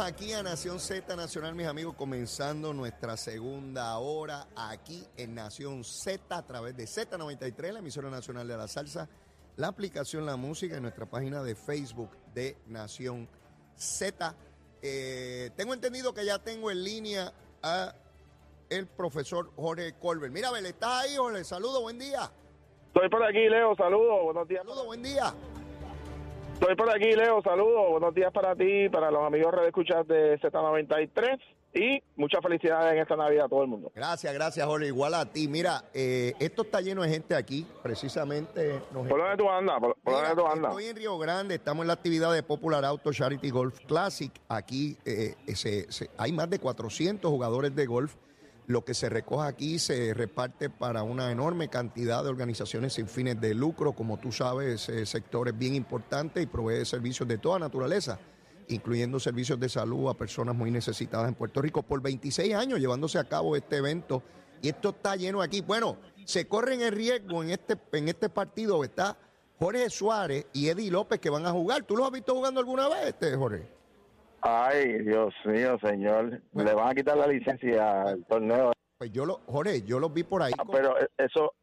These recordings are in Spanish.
Aquí a Nación Z Nacional, mis amigos, comenzando nuestra segunda hora aquí en Nación Z a través de Z93, la emisora nacional de la salsa, la aplicación La Música y nuestra página de Facebook de Nación Z. Eh, tengo entendido que ya tengo en línea a el profesor Jorge Colbert. Mira, Abel, ¿estás ahí, Jorge? Saludos, buen día. Estoy por aquí, Leo, saludos, buenos días. Saludos, buen día. Estoy por aquí, Leo, saludos, buenos días para ti, para los amigos de escuchar de Z93 y muchas felicidades en esta Navidad a todo el mundo. Gracias, gracias, Jorge. Igual a ti. Mira, eh, esto está lleno de gente aquí, precisamente. nos- ¿Por dónde tú andas? ¿Por, por Mira, dónde tú andas? Estoy en Río Grande, estamos en la actividad de Popular Auto Charity Golf Classic. Aquí eh, se- se- hay más de 400 jugadores de golf. Lo que se recoge aquí se reparte para una enorme cantidad de organizaciones sin fines de lucro. Como tú sabes, ese sector es bien importante y provee servicios de toda naturaleza, incluyendo servicios de salud a personas muy necesitadas en Puerto Rico. Por 26 años llevándose a cabo este evento y esto está lleno aquí. Bueno, se corren el riesgo en este, en este partido. Está Jorge Suárez y Eddie López que van a jugar. ¿Tú los has visto jugando alguna vez, este Jorge? Ay, Dios mío, señor. Le van a quitar la licencia al torneo. Pues yo, lo, Jorge, yo los vi por ahí Ah, con, pero eso,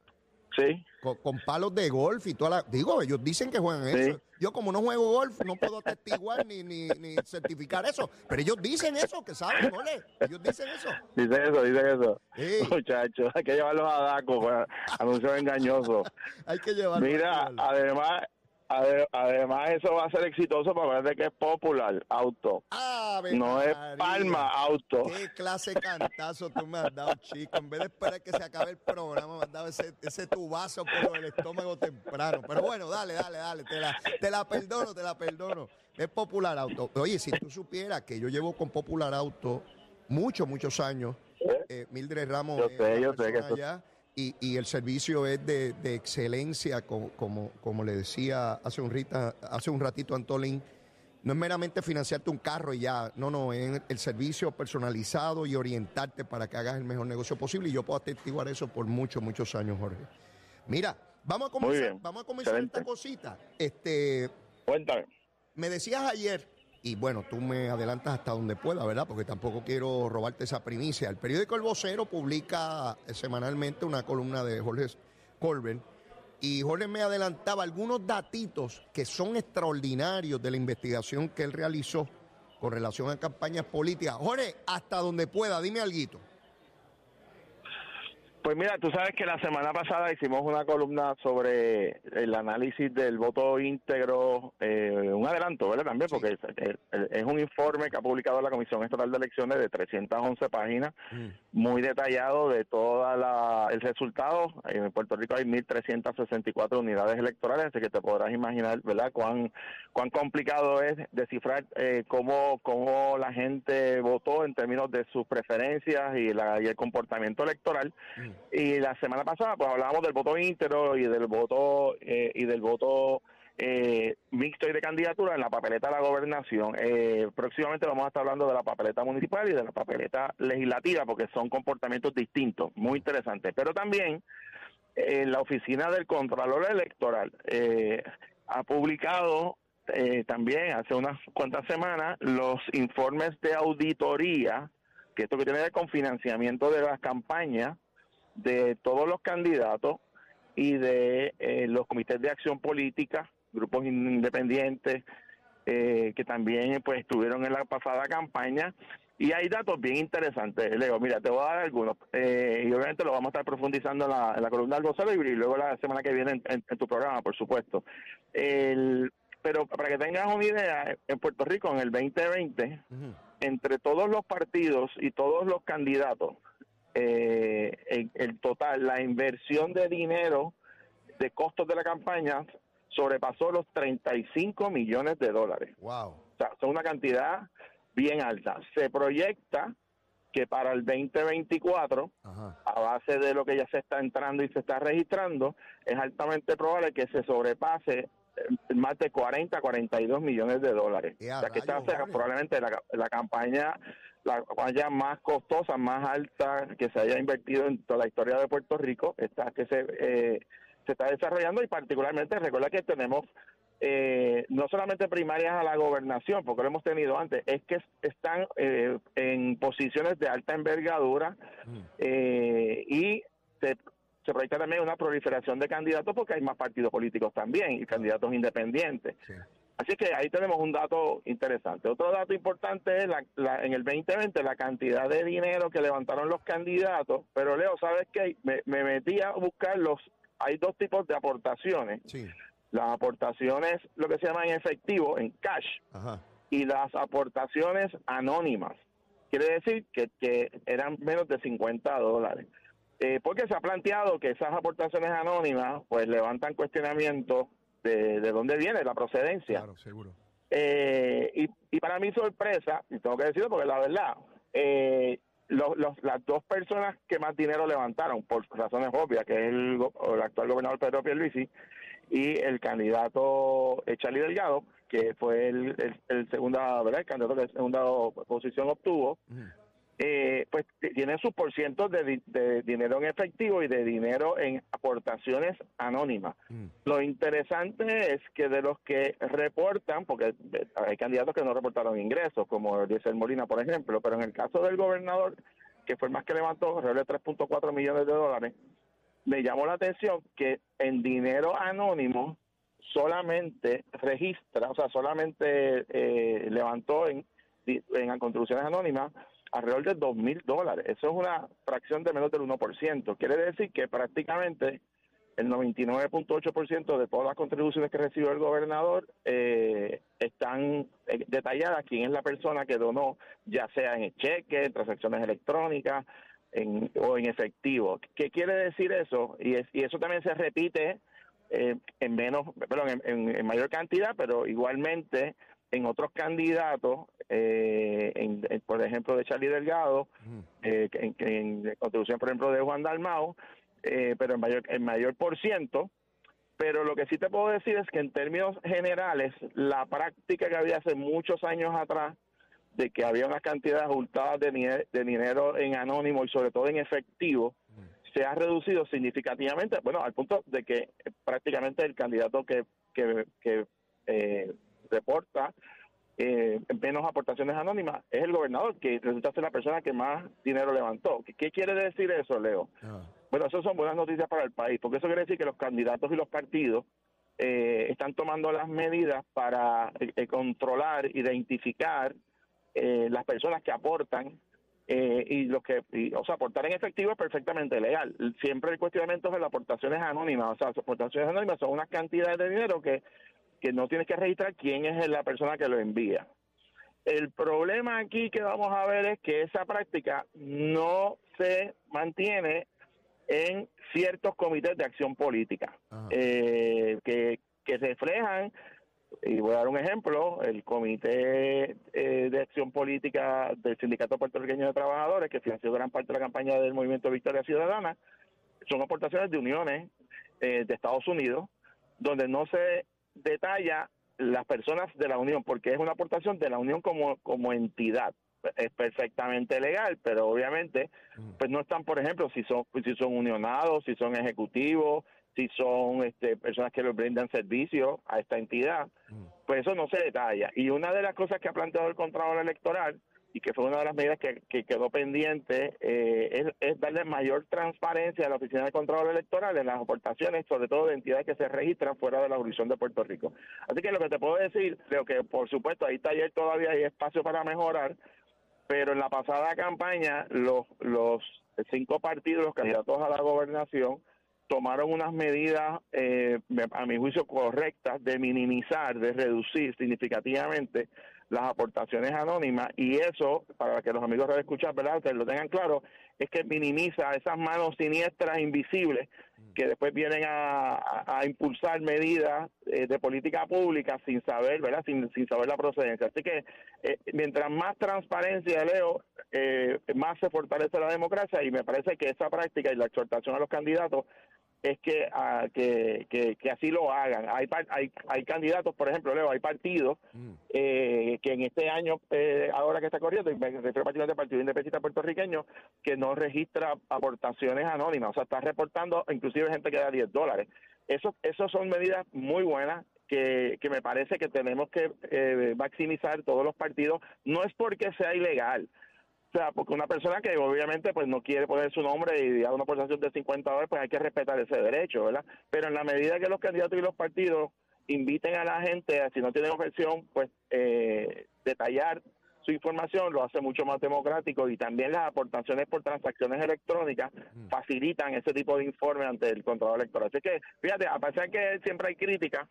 sí. con- con palos de golf y toda la... Digo, ellos dicen que juegan Sí. eso. Yo como no juego golf, no puedo atestiguar ni, ni, ni certificar eso. Pero ellos dicen eso, que saben, Jorge. Ellos dicen eso. Dicen eso, dicen eso. Sí. Muchachos, hay que llevarlos a DACO, pues, anuncios engañosos. Hay que llevarlo. hay que Mira, además, ade- además eso va a ser exitoso para ver que es popular auto. Ave No es. Palma Auto. Qué clase de cantazo tú me has dado, chico. En vez de esperar que se acabe el programa, me has dado ese, ese tubazo por el estómago temprano. Pero bueno, dale, dale, dale. Te la, te la perdono, te la perdono. Es Popular Auto. Oye, si tú supieras que yo llevo con Popular Auto muchos, muchos años, eh, Mildred Ramos Yo sé, yo sé que eso- allá, y, y el servicio es de, de excelencia, como, como, como le decía hace un, rita, hace un ratito Antolín. No es meramente financiarte un carro y ya, no, no, es el servicio personalizado y orientarte para que hagas el mejor negocio posible. Y yo puedo atestiguar eso por muchos, muchos años, Jorge. Mira, vamos a comenzar, vamos a comenzar excelente. esta cosita. Este, Cuéntame. me decías ayer, y bueno, tú me adelantas hasta donde pueda, ¿verdad? Porque tampoco quiero robarte esa primicia. El periódico El Vocero publica semanalmente una columna de Jorge Colbert. Y Jorge me adelantaba algunos datitos que son extraordinarios de la investigación que él realizó con relación a campañas políticas. Jorge, hasta donde pueda, dime algo. Pues mira, tú sabes que la semana pasada hicimos una columna sobre el análisis del voto íntegro, eh, un adelanto, ¿verdad? También, porque es, un informe que ha publicado la Comisión Estatal de Elecciones de 311 páginas, muy detallado de todo el resultado. En Puerto Rico hay 1.364 unidades electorales, así que te podrás imaginar, ¿verdad?, cuán, cuán complicado es descifrar eh, cómo, cómo la gente votó en términos de sus preferencias y, la, y el comportamiento electoral. Y la semana pasada, pues hablábamos del voto íntegro y del voto eh, y del voto eh, mixto y de candidatura en la papeleta de la gobernación. Eh, próximamente vamos a estar hablando de la papeleta municipal y de la papeleta legislativa, porque son comportamientos distintos, muy interesantes. Pero también eh, la oficina del Contralor Electoral eh, ha publicado también hace unas cuantas semanas los informes de auditoría, que esto que tiene que ver con financiamiento de las campañas de todos los candidatos y de eh, los comités de acción política, grupos independientes eh, que también pues estuvieron en la pasada campaña y hay datos bien interesantes, Leo. Mira, te voy a dar algunos eh, y obviamente lo vamos a estar profundizando en la, en la columna del vocero y luego la semana que viene en, en- en tu programa, por supuesto. El, pero para que tengas una idea, en Puerto Rico en el 2020, entre todos los partidos y todos los candidatos, eh, el, el total, la inversión de dinero de costos de la campaña sobrepasó los 35 millones de dólares. Wow. O sea, son una cantidad bien alta. Se proyecta que para el 2024, Ajá. a base de lo que ya se está entrando y se está registrando, es altamente probable que se sobrepase más de 40, 42 millones de dólares. ¡Eh, a o sea, que esta rayos, va a ser Jorge! probablemente la, la campaña la campaña más costosa, más alta que se haya invertido en toda la historia de Puerto Rico, esta que se, eh, se está desarrollando y particularmente recuerda que tenemos eh, no solamente primarias a la gobernación, porque lo hemos tenido antes, es que están eh, en posiciones de alta envergadura Mm. eh, y se, se proyecta también una proliferación de candidatos porque hay más partidos políticos también y candidatos independientes. Sí. Así que ahí tenemos un dato interesante. Otro dato importante es la, la- en el 2020 la cantidad de dinero que levantaron los candidatos. Pero Leo, ¿sabes qué? Me, me metí a buscar los... Hay dos tipos de aportaciones. Sí. Las aportaciones, lo que se llama en efectivo, en cash, Ajá. y las aportaciones anónimas. Quiere decir que, que eran menos de 50 dólares. Eh, porque se ha planteado que esas aportaciones anónimas pues levantan cuestionamientos de, de dónde viene la procedencia. Claro, seguro. Eh, y, y para mi sorpresa, y tengo que decirlo porque la verdad, eh, los- los- las dos personas que más dinero levantaron, por razones obvias, que es el, actual gobernador Pedro Pierluisi y el candidato Charlie Delgado, que fue el, el, el segunda, ¿verdad? El candidato que segunda posición obtuvo. Eh, pues t- tienen sus porcientos de, de dinero en efectivo y de dinero en aportaciones anónimas. Mm. Lo interesante es que de los que reportan, porque hay candidatos que no reportaron ingresos, como Diesel Molina, por ejemplo, pero en el caso del gobernador, que fue el más que levantó, de 3.4 millones de dólares, me llamó la atención que en dinero anónimo solamente registra, o sea, solamente eh, levantó en, en contribuciones anónimas alrededor de 2 mil dólares. Eso es una fracción de menos del 1%. Quiere decir que prácticamente el 99.8% de todas las contribuciones que recibió el gobernador eh, están eh, detalladas quién es la persona que donó, ya sea en cheque, en transacciones electrónicas en, o en efectivo. ¿Qué quiere decir eso? Y, es- y eso también se repite eh, en menos, perdón, en mayor cantidad, pero igualmente en otros candidatos, eh, en- en, por ejemplo, de Charlie Delgado, eh, en, en contribución, por ejemplo, de Juan Dalmao, eh, pero en mayor, en mayor por ciento. Pero lo que sí te puedo decir es que en términos generales, la práctica que había hace muchos años atrás, de que había unas cantidades abultadas de, dine- de dinero en anónimo y sobre todo en efectivo, se ha reducido significativamente, bueno, al punto de que prácticamente el candidato que, que, que, eh, reporta eh, menos aportaciones anónimas es el gobernador, que resulta ser la persona que más dinero levantó. ¿Qué, quiere decir eso, Leo? Ah. Bueno, eso son buenas noticias para el país, porque eso quiere decir que los candidatos y los partidos eh, están tomando las medidas para eh, eh, controlar, identificar eh, las personas que aportan eh, y los que, y, o sea, aportar en efectivo es perfectamente legal. Siempre el cuestionamiento es de las aportaciones anónimas, o sea, las aportaciones anónimas son unas cantidades de dinero que, que no tienes que registrar quién es la persona que lo envía. El problema aquí que vamos a ver es que esa práctica no se mantiene en ciertos comités de acción política eh, que, que reflejan, y voy a dar un ejemplo, el Comité eh, de Acción Política del Sindicato Puertorriqueño de Trabajadores, que financió gran parte de la campaña del Movimiento Victoria Ciudadana, son aportaciones de uniones eh, de Estados Unidos, donde no se detalla las personas de la unión, porque es una aportación de la unión como, como entidad. Es perfectamente legal, pero obviamente pues no están, por ejemplo, si son si son unionados, si son ejecutivos, si son este, personas que les brindan servicio a esta entidad, pues eso no se detalla. Y una de las cosas que ha planteado el Contralor Electoral y que fue una de las medidas que, que quedó pendiente eh, es, darle mayor transparencia a la Oficina de Contralor Electoral en las aportaciones, sobre todo de entidades que se registran fuera de la jurisdicción de Puerto Rico. Así que lo que te puedo decir, creo que por supuesto ahí taller todavía hay espacio para mejorar, pero en la pasada campaña los, los cinco partidos, los candidatos a la gobernación, tomaron unas medidas, eh, a mi juicio, correctas de minimizar, de reducir significativamente las aportaciones anónimas y eso, para que los amigos de escuchar, ¿verdad? Que lo tengan claro, es que minimiza esas manos siniestras invisibles que después vienen a, impulsar medidas eh, de política pública sin saber, ¿verdad? Sin, sin saber la procedencia. Así que eh, mientras más transparencia leo, eh, más se fortalece la democracia y me parece que esa práctica y la exhortación a los candidatos es que, ah, que, que, así lo hagan. Hay, hay, hay candidatos, por ejemplo, Leo, hay partidos mm. eh, que en este año, eh, ahora que está corriendo, y me refiero al Partido Independiente Puertorriqueño, que no registra aportaciones anónimas, o sea, está reportando inclusive gente que da 10 dólares. Eso, eso son medidas muy buenas que, que me parece que tenemos que eh, maximizar todos los partidos. No es porque sea ilegal, o sea, porque una persona que obviamente pues no quiere poner su nombre y dar una aportación de 50 dólares, pues hay que respetar ese derecho, ¿verdad? Pero en la medida que los candidatos y los partidos inviten a la gente, si no tienen objeción, pues eh, detallar su información lo hace mucho más democrático y también las aportaciones por transacciones electrónicas facilitan ese tipo de informe ante el control electoral. Así que, fíjate, a pesar de que siempre hay críticas,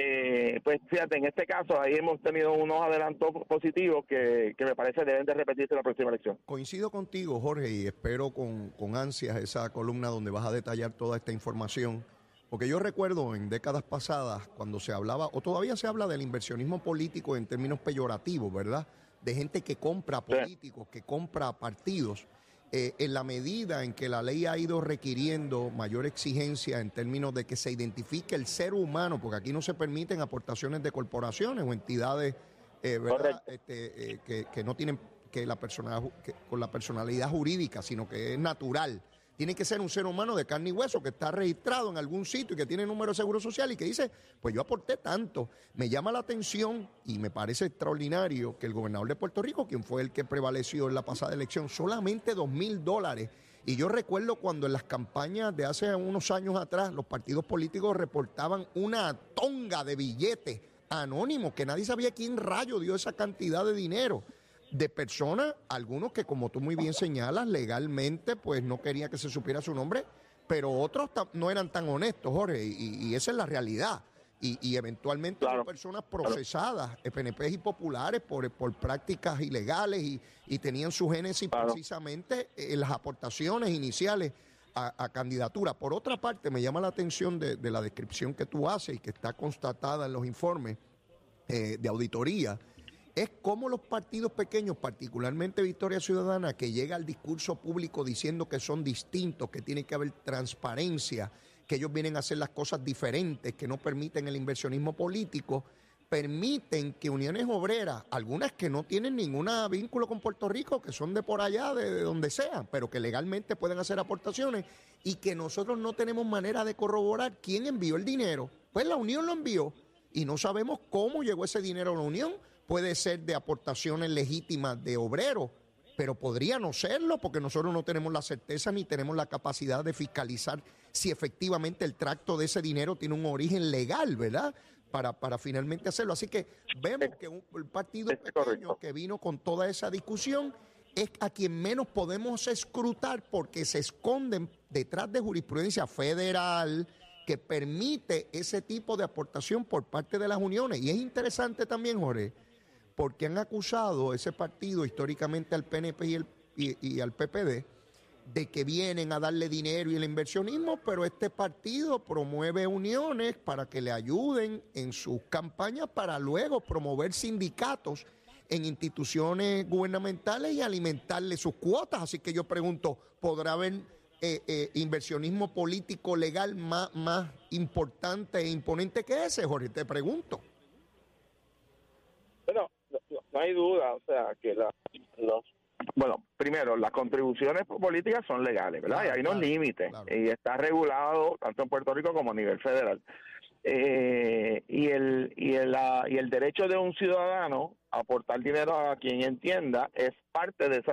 eh, pues fíjate, en este caso ahí hemos tenido unos adelantos positivos que, me parece deben de repetirse en la próxima elección. Coincido contigo, Jorge, y espero con, con ansias esa columna donde vas a detallar toda esta información. Porque yo recuerdo en décadas pasadas cuando se hablaba, o todavía se habla del inversionismo político en términos peyorativos, ¿verdad? De gente que compra políticos, que compra partidos. Eh, en la medida en que la ley ha ido requiriendo mayor exigencia en términos de que se identifique el ser humano, porque aquí no se permiten aportaciones de corporaciones o entidades eh, este, eh, que, no tienen que la persona con la personalidad jurídica, sino que es natural tiene que ser un ser humano de carne y hueso que está registrado en algún sitio y que tiene número de seguro social y que dice, pues yo aporté tanto. Me llama la atención y me parece extraordinario que el gobernador de Puerto Rico, quien fue el que prevaleció en la pasada elección, solamente dos mil dólares. Y yo recuerdo cuando en las campañas de hace unos años atrás los partidos políticos reportaban una tonga de billetes anónimos que nadie sabía quién rayo dio esa cantidad de dinero de personas, algunos que como tú muy bien señalas, legalmente pues no quería que se supiera su nombre, pero otros no eran tan honestos, Jorge, y, esa es la realidad. Y, eventualmente personas procesadas, PNP y populares, por, por prácticas ilegales y, tenían su génesis precisamente en las aportaciones iniciales a, candidatura. Por otra parte, me llama la atención de, la descripción que tú haces y que está constatada en los informes eh, de auditoría es como los partidos pequeños, particularmente Victoria Ciudadana, que llega al discurso público diciendo que son distintos, que tiene que haber transparencia, que ellos vienen a hacer las cosas diferentes, que no permiten el inversionismo político, permiten que uniones obreras, algunas que no tienen ningún vínculo con Puerto Rico, que son de por allá, de, donde sean, pero que legalmente pueden hacer aportaciones y que nosotros no tenemos manera de corroborar quién envió el dinero. Pues la Unión lo envió y no sabemos cómo llegó ese dinero a la Unión puede ser de aportaciones legítimas de obreros, pero podría no serlo porque nosotros no tenemos la certeza ni tenemos la capacidad de fiscalizar si efectivamente el tracto de ese dinero tiene un origen legal, ¿verdad? Para, para finalmente hacerlo. Así que vemos que un, el partido pequeño que vino con toda esa discusión es a quien menos podemos escrutar porque se esconden detrás de jurisprudencia federal, que permite ese tipo de aportación por parte de las uniones. Y es interesante también, Jorge, porque han acusado ese partido históricamente al PNP y, el, y, al PPD de que vienen a darle dinero y el inversionismo, pero este partido promueve uniones para que le ayuden en sus campañas para luego promover sindicatos en instituciones gubernamentales y alimentarle sus cuotas. Así que yo pregunto, ¿podrá haber eh, eh, inversionismo político legal más, más importante e imponente que ese, Jorge? Te pregunto. No hay duda, o sea, que la, los bueno, primero, las contribuciones políticas son legales, ¿verdad? y hay unos límites. Y está regulado tanto en Puerto Rico como a nivel federal. Eh, y, el, y, el, y el derecho de un ciudadano a aportar dinero a quien entienda es parte de ese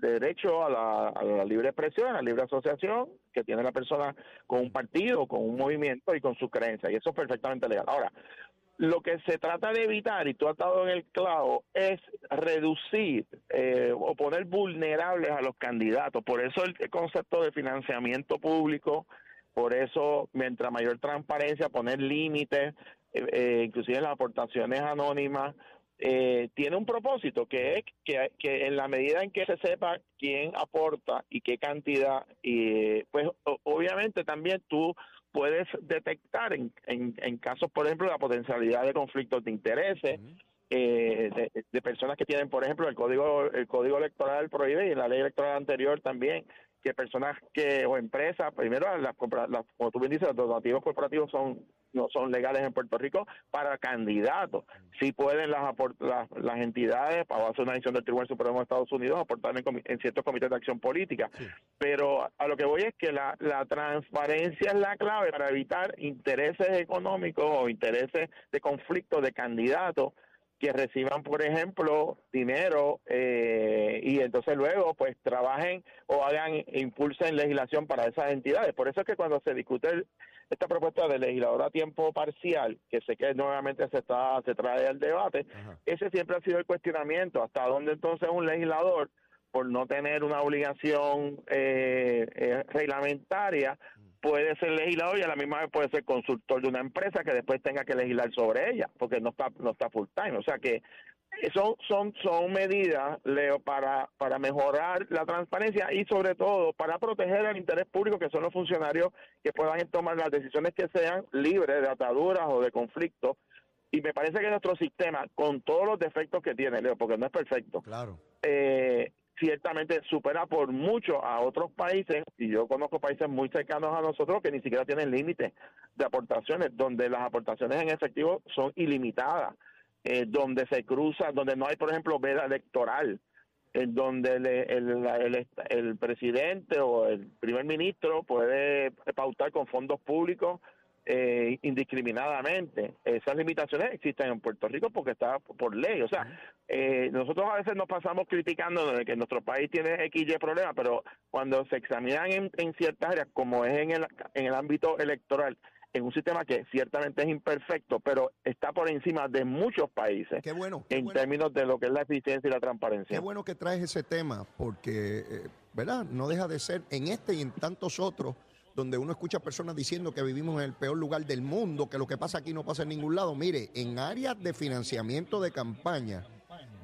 derecho a la, a la libre expresión, a la libre asociación que tiene la persona con un partido, con un movimiento y con sus creencias. Y eso es perfectamente legal. Ahora, lo que se trata de evitar, y tú has estado en el clavo, es reducir eh, o poner vulnerables a los candidatos. Por eso el concepto de financiamiento público, por eso mientras mayor transparencia, poner límites, eh, eh, inclusive las aportaciones anónimas, eh, tiene un propósito que es que, que, en la medida en que se sepa quién aporta y qué cantidad, y pues obviamente también tú puedes detectar en, en, casos, por ejemplo, la potencialidad de conflictos de intereses. Eh, de, personas que tienen, por ejemplo, el código el código electoral prohíbe y la ley electoral anterior también que personas que o empresas, primero, las, las, como tú bien dices, los donativos corporativos son no son legales en Puerto Rico para candidatos. Sí pueden las, las, las entidades, para hacer una decisión del Tribunal Supremo de Estados Unidos, aportar en, ciertos comités de acción política. Pero a lo que voy es que la, la transparencia es la clave para evitar intereses económicos o intereses de conflicto de candidatos que reciban, por ejemplo, dinero eh, y entonces luego pues trabajen o hagan, impulsen legislación para esas entidades. Por eso es que cuando se discute esta propuesta de legislador a tiempo parcial, que sé que nuevamente se, está, se trae al debate, ese siempre ha sido el cuestionamiento, hasta dónde entonces un legislador por no tener una obligación eh, eh, reglamentaria, puede ser legislador y a la misma vez puede ser consultor de una empresa que después tenga que legislar sobre ella, porque no está no está full time, o sea que son son son medidas Leo para para mejorar la transparencia y sobre todo para proteger el interés público que son los funcionarios que puedan tomar las decisiones que sean libres de ataduras o de conflictos. Y me parece que nuestro sistema con todos los defectos que tiene Leo porque no es perfecto claro. eh, ciertamente supera por mucho a otros países, y yo conozco países muy cercanos a nosotros que ni siquiera tienen límites de aportaciones, donde las aportaciones en efectivo son ilimitadas, eh, donde se cruza, donde no hay, por ejemplo, veda electoral, en donde el, el, el, presidente o el primer ministro puede pautar con fondos públicos eh, indiscriminadamente. Esas limitaciones existen en Puerto Rico porque está por ley. O sea, eh, nosotros a veces nos pasamos criticando de que nuestro país tiene XY problemas, pero cuando se examinan en, en ciertas áreas, como es en el, en el ámbito electoral, en un sistema que ciertamente es imperfecto, pero está por encima de muchos países qué bueno, en términos de lo que es la eficiencia y la transparencia. Qué bueno que traes ese tema, porque, eh, ¿verdad? No deja de ser en este y en tantos otros donde uno escucha personas diciendo que vivimos en el peor lugar del mundo, que lo que pasa aquí no pasa en ningún lado. Mire, en áreas de financiamiento de campaña,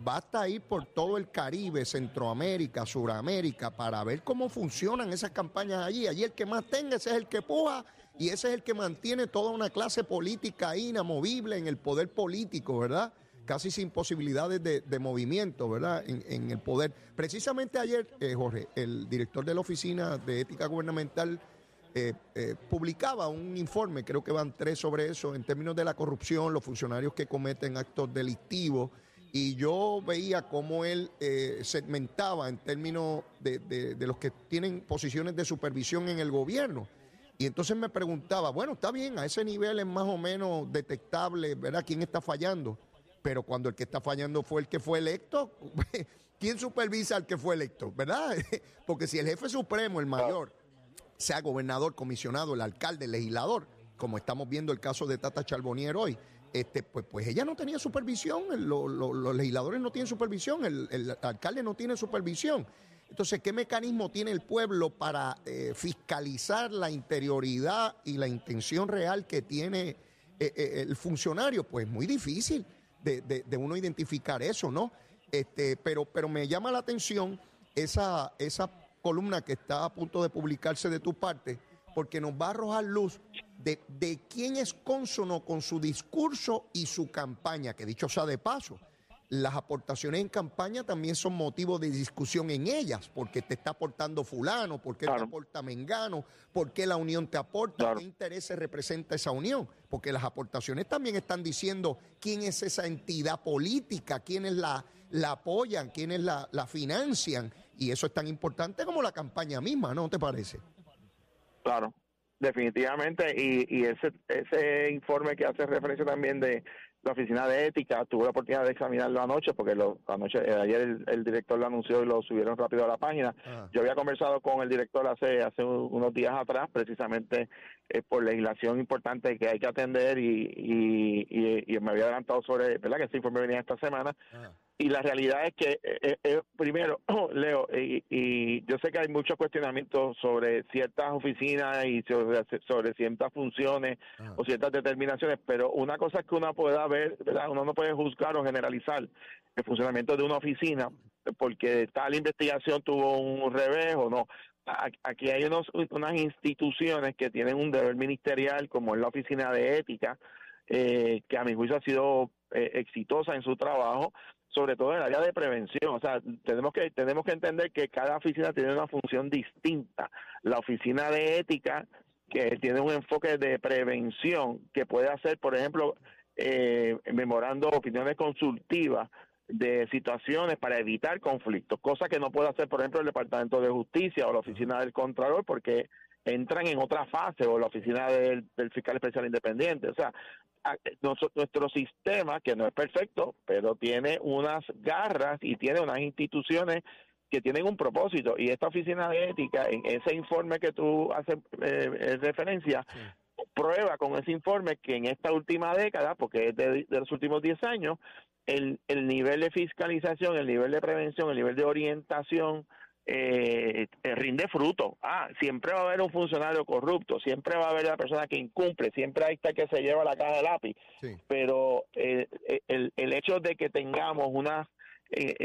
basta ir por todo el Caribe, Centroamérica, Suramérica, para ver cómo funcionan esas campañas allí. Allí el que más tenga, ese es el que puja y ese es el que mantiene toda una clase política inamovible en el poder político, ¿verdad? Casi sin posibilidades de, movimiento, ¿verdad? En, el poder. Precisamente ayer, eh, Jorge, el director de la Oficina de Ética Gubernamental eh, eh, publicaba un informe, creo que van tres sobre eso, en términos de la corrupción, los funcionarios que cometen actos delictivos, y yo veía cómo él segmentaba en términos de, los que tienen posiciones de supervisión en el gobierno. Y entonces me preguntaba, bueno, está bien, a ese nivel es más o menos detectable, ¿verdad?, quién está fallando. Pero cuando el que está fallando fue el que fue electo, ¿quién supervisa al que fue electo, verdad? Porque si el jefe supremo, el mayor, sea gobernador, comisionado, el alcalde, el legislador, como estamos viendo el caso de Tata Charbonnier hoy, este, pues, pues ella no tenía supervisión, los legisladores no tienen supervisión, el, alcalde no tiene supervisión. Entonces, ¿qué mecanismo tiene el pueblo para eh, fiscalizar la interioridad y la intención real que tiene eh, eh, el funcionario? Pues muy difícil de, de, uno identificar eso, ¿no? Este, pero, pero me llama la atención esa, esa columna que está a punto de publicarse de tu parte, porque nos va a arrojar luz de, de quién es consono con su discurso y su campaña, que dicho sea de paso, las aportaciones en campaña también son motivo de discusión en ellas, porque te está aportando fulano, porque te aporta mengano, porque la unión te aporta, qué intereses representa esa unión, porque las aportaciones también están diciendo quién es esa entidad política, quiénes la, la apoyan, quiénes la, la financian, y eso es tan importante como la campaña misma, ¿no te parece? Claro, definitivamente. Y, y ese, ese informe que hace referencia también de la oficina de ética, tuve la oportunidad de examinarlo anoche, porque lo, anoche, eh, ayer el, director lo anunció y lo subieron rápido a la página. Ah. Yo había conversado con el director hace, hace unos días atrás, precisamente eh, por legislación importante que hay que atender y, y, y, me había adelantado sobre, ¿verdad? Que ese informe venía esta semana. Ah. Y la realidad es que, eh, eh, primero, Leo, y, y, yo sé que hay muchos cuestionamientos sobre ciertas oficinas y sobre, sobre ciertas funciones o ciertas determinaciones, pero una cosa es que uno pueda ver, ¿verdad? Uno no puede juzgar o generalizar el funcionamiento de una oficina porque tal investigación tuvo un revés o no. Aquí hay unos, unas instituciones que tienen un deber ministerial, como es la Oficina de Ética, eh, que a mi juicio ha sido eh, exitosa en su trabajo, sobre todo en el área de prevención. O sea, tenemos que tenemos que entender que cada oficina tiene una función distinta. La oficina de ética que tiene un enfoque de prevención que puede hacer, por ejemplo, eh, memorando opiniones consultivas de situaciones para evitar conflictos, cosa que no puede hacer, por ejemplo, el Departamento de Justicia o la Oficina del Contralor, porque entran en otra fase, o la Oficina del, Fiscal Especial Independiente. O sea, nuestro sistema, que no es perfecto, pero tiene unas garras y tiene unas instituciones que tienen un propósito. Y esta Oficina de Ética, en ese informe que tú haces eh, eh, referencia, prueba con ese informe que en esta última década, porque es de, de los últimos 10 años, el, el nivel de fiscalización, el nivel de prevención, el nivel de orientación eh, eh, rinde fruto. Ah, siempre va a haber un funcionario corrupto, siempre va a haber la persona que incumple, siempre hay está que se lleva la caja de lápiz. Pero eh, eh, el, el hecho de que tengamos una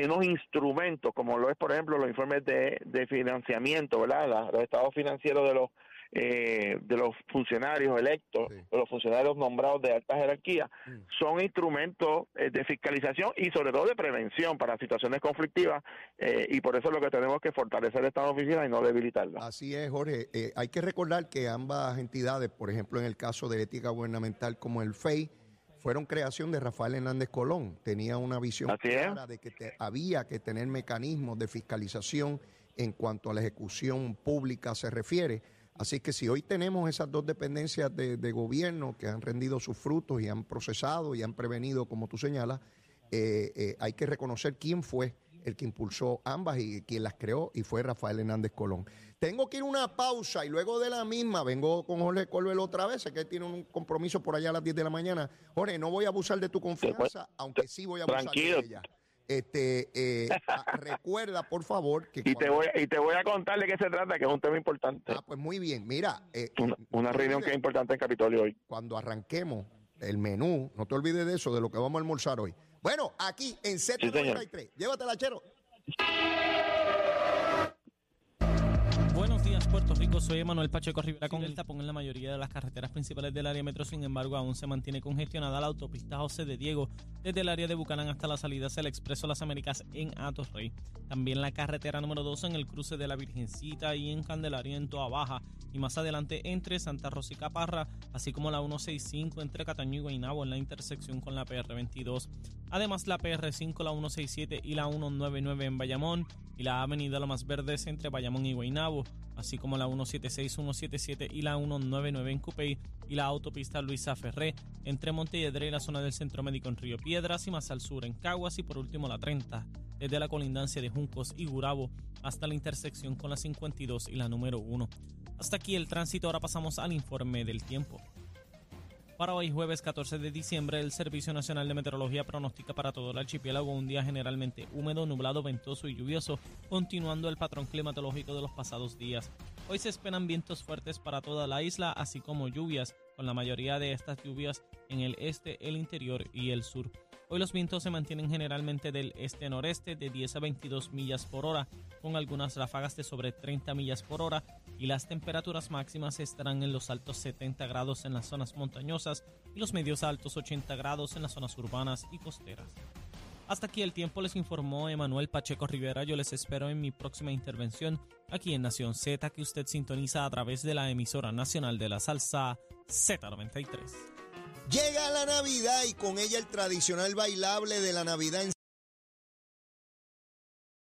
unos instrumentos, como lo es, por ejemplo, los informes de, de financiamiento, ¿verdad? los estados financieros de los eh, de los funcionarios electos, de los funcionarios nombrados de alta jerarquía, mm. son instrumentos eh, de fiscalización y sobre todo de prevención para situaciones conflictivas eh, y por eso es lo que tenemos que fortalecer esta oficina y no debilitarla. Así es, Jorge. hay que recordar que ambas entidades, por ejemplo, en el caso de ética gubernamental como el FEI, fueron creación de Rafael Hernández Colón. Tenía una visión clara de que había que tener mecanismos de fiscalización en cuanto a la ejecución pública se refiere Así que si hoy tenemos esas dos dependencias de, gobierno que han rendido sus frutos y han procesado y han prevenido, como tú señalas, eh, eh, hay que reconocer quién fue el que impulsó ambas y quien las creó y fue Rafael Hernández Colón. Tengo que ir a una pausa y luego de la misma vengo con Jorge Colbel otra vez, sé que tiene un compromiso por allá a las 10 de la mañana. Jorge, no voy a abusar de tu confianza, aunque sí voy a abusar de ella. Este, eh, ah, recuerda, por favor, que... Y te, voy, y te voy a contar de qué se trata, que es un tema importante. Ah, pues muy bien. Mira... Eh, una, reunión que es importante en Capitolio hoy. Cuando arranquemos el menú, no te olvides de eso, de lo que vamos a almorzar hoy. Bueno, aquí en Z93. Sí, Llévatela, chero. Puerto Rico. Soy Emanuel Pacheco Rivera con el tapón en la mayoría de las carreteras principales del área metro. Sin embargo, aún se mantiene congestionada la autopista José de Diego desde el área de Bucanán hasta la salida del Expreso Las Américas en Rey. También la carretera número 2 en el cruce de la Virgencita y en Candelaria en Toa Baja. Y más adelante entre Santa Rosa y Caparra, así como la 165 entre Cataño y Guaynabo en la intersección con la PR22. Además, la PR5, la 167 y la 199 en Bayamón y la avenida Lomas Verdes entre Bayamón y Guaynabo, así como la 176, 177 y la 199 en Cupey y la autopista Luisa Ferré entre Montelledre y la zona del Centro Médico en Río Piedras y más al sur en Caguas y por último la 30 desde la colindancia de Juncos y Gurabo hasta la intersección con la 52 y la número 1. Hasta aquí el tránsito, ahora pasamos al informe del tiempo. Para hoy jueves 14 de diciembre, el Servicio Nacional de Meteorología pronostica para todo el archipiélago un día generalmente húmedo, nublado, ventoso y lluvioso, continuando el patrón climatológico de los pasados días. Hoy se esperan vientos fuertes para toda la isla, así como lluvias, con la mayoría de estas lluvias en el este, el interior y el sur. Hoy los vientos se mantienen generalmente del este-noreste de 10 a 22 millas por hora, con algunas ráfagas de sobre 30 millas por hora, y las temperaturas máximas estarán en los altos 70 grados en las zonas montañosas y los medios altos 80 grados en las zonas urbanas y costeras. Hasta aquí el tiempo les informó Emanuel Pacheco Rivera. Yo les espero en mi próxima intervención aquí en Nación Z que usted sintoniza a través de la emisora nacional de la salsa Z93. Llega la Navidad y con ella el tradicional bailable de la Navidad en